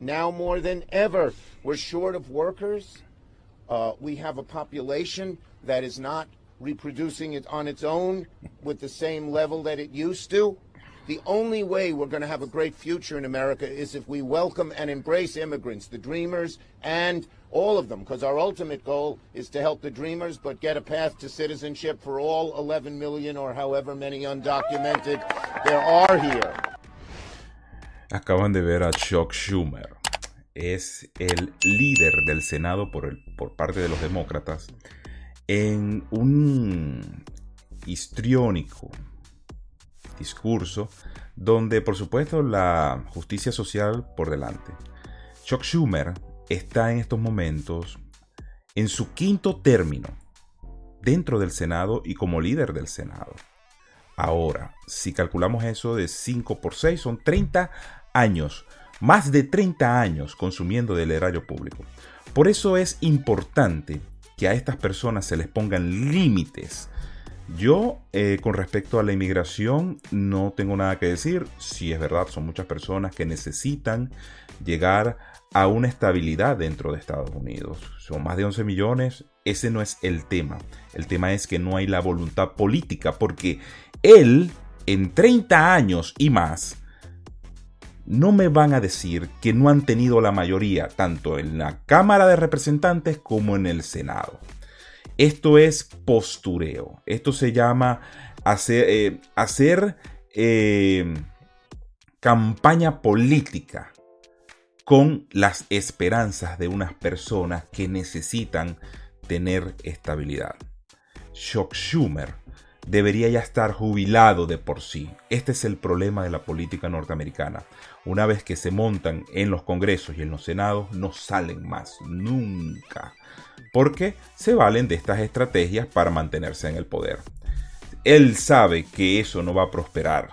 now more than ever. We're short of workers. Uh, we have a population that is not reproducing it on its own with the same level that it used to. The only way we're going to have a great future in America is if we welcome and embrace immigrants, the dreamers, and all of them, because our ultimate goal is to help the dreamers, but get a path to citizenship for all 11 million or however many undocumented there are here. Acaban de ver a Chuck Schumer. Es el líder del Senado por, el, por parte de los demócratas en un histriónico discurso donde por supuesto la justicia social por delante. Chuck Schumer está en estos momentos en su quinto término dentro del Senado y como líder del Senado. Ahora, si calculamos eso de 5 por 6, son 30 años, más de 30 años consumiendo del erario público. Por eso es importante que a estas personas se les pongan límites yo, eh, con respecto a la inmigración, no tengo nada que decir. Si es verdad, son muchas personas que necesitan llegar a una estabilidad dentro de Estados Unidos. Son más de 11 millones. Ese no es el tema. El tema es que no hay la voluntad política porque él, en 30 años y más, no me van a decir que no han tenido la mayoría, tanto en la Cámara de Representantes como en el Senado. Esto es postureo. Esto se llama hacer, eh, eh, campaña política con las esperanzas de unas personas que necesitan tener estabilidad. Shock Schumer debería ya estar jubilado de por sí. Este es el problema de la política norteamericana. Una vez que se montan en los congresos y en los senados, no salen más, nunca porque se valen de estas estrategias para mantenerse en el poder. Él sabe que eso no va a prosperar.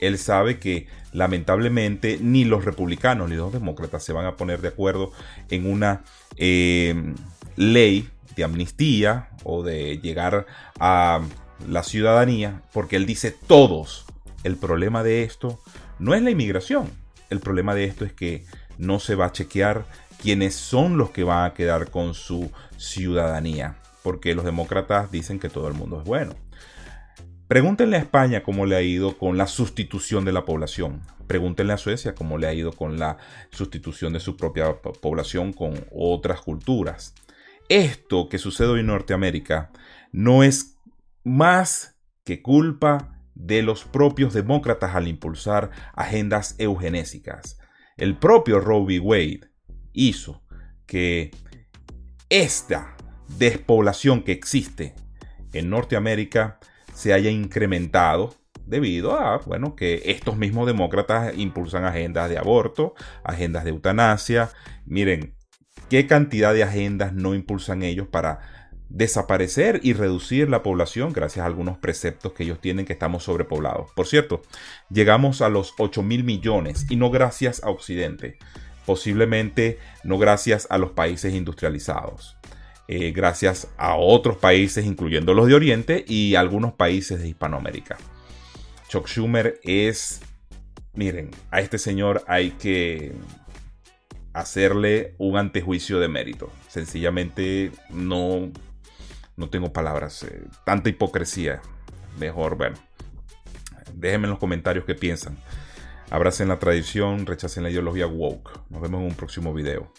Él sabe que lamentablemente ni los republicanos ni los demócratas se van a poner de acuerdo en una eh, ley de amnistía o de llegar a la ciudadanía, porque él dice todos. El problema de esto no es la inmigración. El problema de esto es que no se va a chequear quiénes son los que van a quedar con su ciudadanía, porque los demócratas dicen que todo el mundo es bueno. Pregúntenle a España cómo le ha ido con la sustitución de la población. Pregúntenle a Suecia cómo le ha ido con la sustitución de su propia población con otras culturas. Esto que sucede hoy en Norteamérica no es más que culpa de los propios demócratas al impulsar agendas eugenésicas. El propio Roe. Wade hizo que esta despoblación que existe en Norteamérica se haya incrementado debido a, bueno, que estos mismos demócratas impulsan agendas de aborto, agendas de eutanasia. Miren, qué cantidad de agendas no impulsan ellos para desaparecer y reducir la población gracias a algunos preceptos que ellos tienen que estamos sobrepoblados. Por cierto, llegamos a los 8 mil millones y no gracias a Occidente posiblemente no gracias a los países industrializados, eh, gracias a otros países, incluyendo los de Oriente y algunos países de Hispanoamérica. Chuck Schumer es, miren, a este señor hay que hacerle un antejuicio de mérito. Sencillamente no, no tengo palabras. Eh, tanta hipocresía. Mejor, bueno. Déjenme en los comentarios qué piensan. Abracen la tradición, rechacen la ideología woke. Nos vemos en un próximo video.